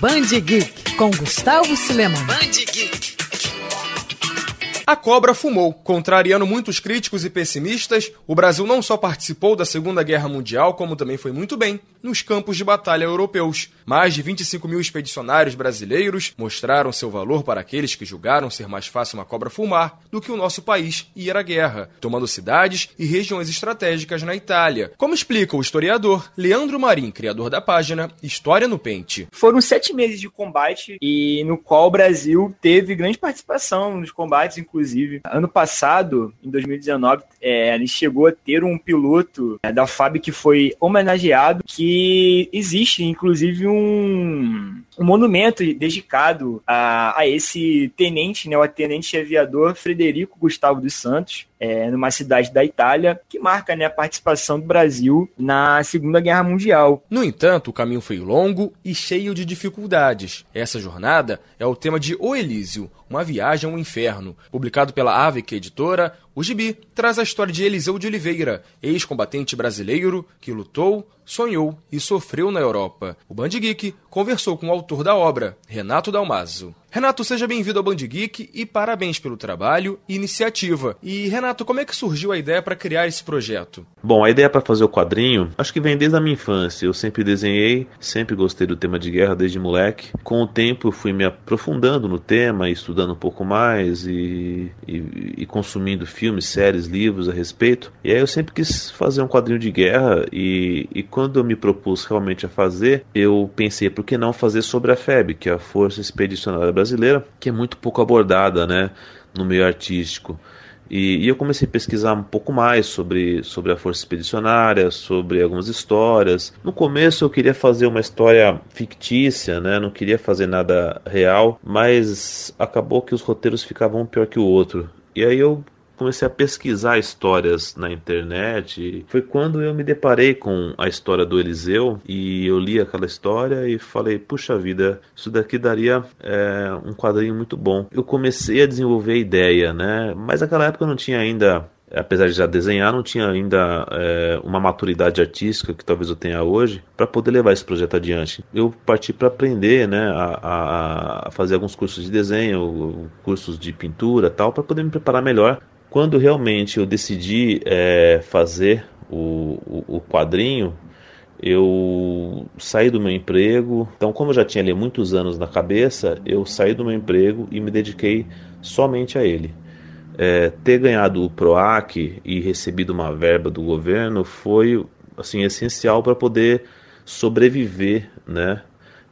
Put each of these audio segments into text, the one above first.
Band Geek com Gustavo Cileman. Band Geek. A cobra fumou. Contrariando muitos críticos e pessimistas, o Brasil não só participou da Segunda Guerra Mundial, como também foi muito bem nos campos de batalha europeus. Mais de 25 mil expedicionários brasileiros mostraram seu valor para aqueles que julgaram ser mais fácil uma cobra fumar do que o nosso país ir à guerra, tomando cidades e regiões estratégicas na Itália. Como explica o historiador Leandro Marim, criador da página História no Pente. Foram sete meses de combate e no qual o Brasil teve grande participação nos combates, inclusive inclusive. Ano passado, em 2019, é, gente chegou a ter um piloto é, da FAB que foi homenageado, que existe, inclusive, um, um monumento dedicado a, a esse tenente, né, o tenente aviador Frederico Gustavo dos Santos, é, numa cidade da Itália, que marca né, a participação do Brasil na Segunda Guerra Mundial. No entanto, o caminho foi longo e cheio de dificuldades. Essa jornada é o tema de O Elísio, uma viagem ao inferno. Publicado pela Avic Editora, o gibi traz a história de Eliseu de Oliveira, ex-combatente brasileiro que lutou, sonhou e sofreu na Europa. O Band Geek conversou com o autor da obra, Renato Dalmaso. Renato, seja bem-vindo ao Band Geek e parabéns pelo trabalho e iniciativa. E, Renato, como é que surgiu a ideia para criar esse projeto? Bom, a ideia para fazer o quadrinho, acho que vem desde a minha infância. Eu sempre desenhei, sempre gostei do tema de guerra desde moleque. Com o tempo, eu fui me aprofundando no tema, estudando um pouco mais e, e, e consumindo filmes, séries, livros a respeito. E aí eu sempre quis fazer um quadrinho de guerra e, e quando eu me propus realmente a fazer, eu pensei, por que não fazer sobre a FEB, que é a Força Expedicionária Brasileira, que é muito pouco abordada, né, no meio artístico. E, e, eu comecei a pesquisar um pouco mais sobre, sobre a Força Expedicionária, sobre algumas histórias. No começo eu queria fazer uma história fictícia, né? não queria fazer nada real, mas acabou que os roteiros ficavam um pior que o outro. E aí eu comecei a pesquisar histórias na internet. Foi quando eu me deparei com a história do Eliseu e eu li aquela história e falei: puxa vida, isso daqui daria é, um quadrinho muito bom. Eu comecei a desenvolver a ideia, né? Mas naquela época eu não tinha ainda apesar de já desenhar, não tinha ainda é, uma maturidade artística que talvez eu tenha hoje para poder levar esse projeto adiante. Eu parti para aprender, né, a, a, fazer alguns cursos de desenho, cursos de pintura, tal, para poder me preparar melhor quando realmente eu decidi é, fazer o, o, o, quadrinho, eu saí do meu emprego. Então, como eu já tinha ali muitos anos na cabeça, eu saí do meu emprego e me dediquei somente a ele. É, ter ganhado o PROAC e recebido uma verba do governo foi assim essencial para poder sobreviver, né?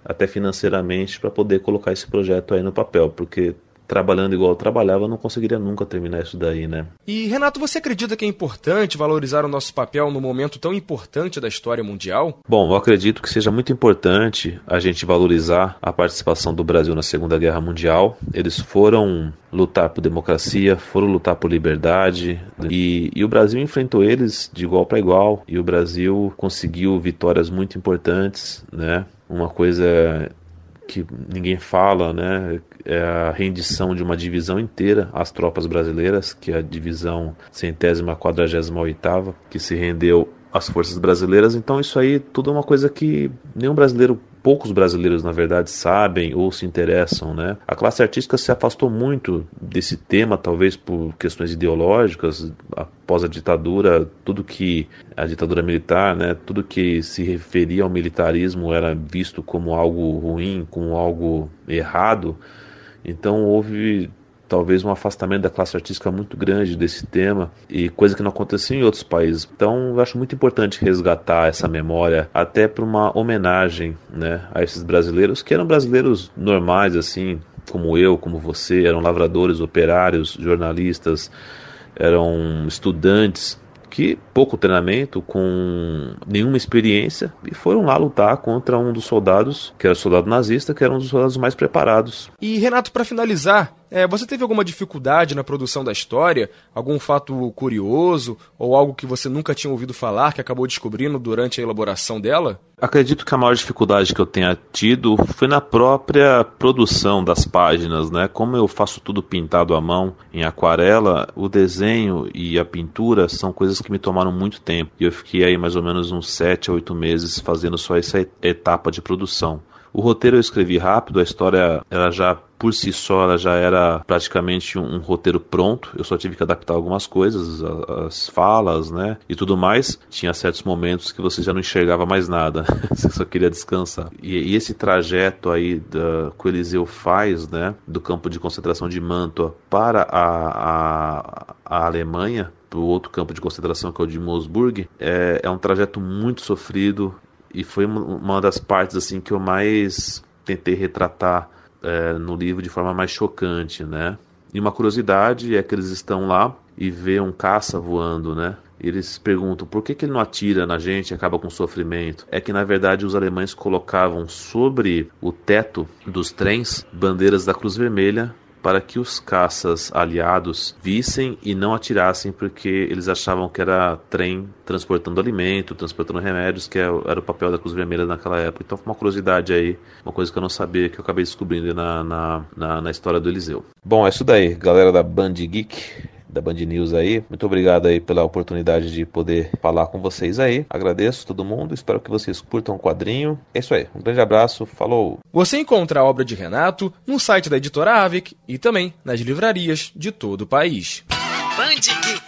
Até financeiramente para poder colocar esse projeto aí no papel, porque trabalhando igual eu trabalhava, não conseguiria nunca terminar isso daí, né? E Renato, você acredita que é importante valorizar o nosso papel no momento tão importante da história mundial? Bom, eu acredito que seja muito importante a gente valorizar a participação do Brasil na Segunda Guerra Mundial. Eles foram lutar por democracia, foram lutar por liberdade e, e o Brasil enfrentou eles de igual para igual e o Brasil conseguiu vitórias muito importantes, né? Uma coisa que ninguém fala, né? É a rendição de uma divisão inteira às tropas brasileiras, que é a divisão centésima quadragésima oitava, que se rendeu às forças brasileiras. Então isso aí tudo é uma coisa que nenhum brasileiro poucos brasileiros, na verdade, sabem ou se interessam, né? A classe artística se afastou muito desse tema, talvez por questões ideológicas, após a ditadura, tudo que a ditadura militar, né, tudo que se referia ao militarismo era visto como algo ruim, como algo errado. Então houve talvez um afastamento da classe artística muito grande desse tema e coisa que não acontecia em outros países. Então, eu acho muito importante resgatar essa memória até para uma homenagem, né, a esses brasileiros que eram brasileiros normais assim, como eu, como você, eram lavradores, operários, jornalistas, eram estudantes que pouco treinamento, com nenhuma experiência, e foram lá lutar contra um dos soldados, que era soldado nazista, que era um dos soldados mais preparados. E Renato, para finalizar, é, você teve alguma dificuldade na produção da história? Algum fato curioso ou algo que você nunca tinha ouvido falar que acabou descobrindo durante a elaboração dela? Acredito que a maior dificuldade que eu tenha tido foi na própria produção das páginas, né? Como eu faço tudo pintado à mão em aquarela, o desenho e a pintura são coisas que me tomaram muito tempo. E eu fiquei aí mais ou menos uns 7 a 8 meses fazendo só essa etapa de produção. O roteiro eu escrevi rápido, a história ela já por si só ela já era praticamente um, um, roteiro pronto. Eu só tive que adaptar algumas coisas, as, as falas, né, e tudo mais. Tinha certos momentos que você já não enxergava mais nada, você só queria descansar. E, e esse trajeto aí da, que o Eliseu faz, né, do campo de concentração de Mantua para a, a, a Alemanha, para o outro campo de concentração que é o de Moosburg, é, é um trajeto muito sofrido e foi uma das partes assim que eu mais tentei retratar é, no livro de forma mais chocante, né? E uma curiosidade é que eles estão lá e vê um caça voando, né? Eles perguntam por que, que ele não atira na gente e acaba com sofrimento. É que na verdade os alemães colocavam sobre o teto dos trens bandeiras da Cruz Vermelha para que os caças aliados vissem e não atirassem porque eles achavam que era trem transportando alimento, transportando remédios, que é era o papel da Cruz Vermelha naquela época. Então foi uma curiosidade aí, uma coisa que eu não sabia, que eu acabei descobrindo na, na, na, na história do Eliseu. Bom, é isso daí, galera da Band Geek da Band News aí. Muito obrigado aí pela oportunidade de poder falar com vocês aí. Agradeço todo mundo, espero que vocês curtam o quadrinho. É isso aí, um grande abraço, falou! Você encontra a obra de Renato no site da editora Avic e também nas livrarias de todo o país. Band Geek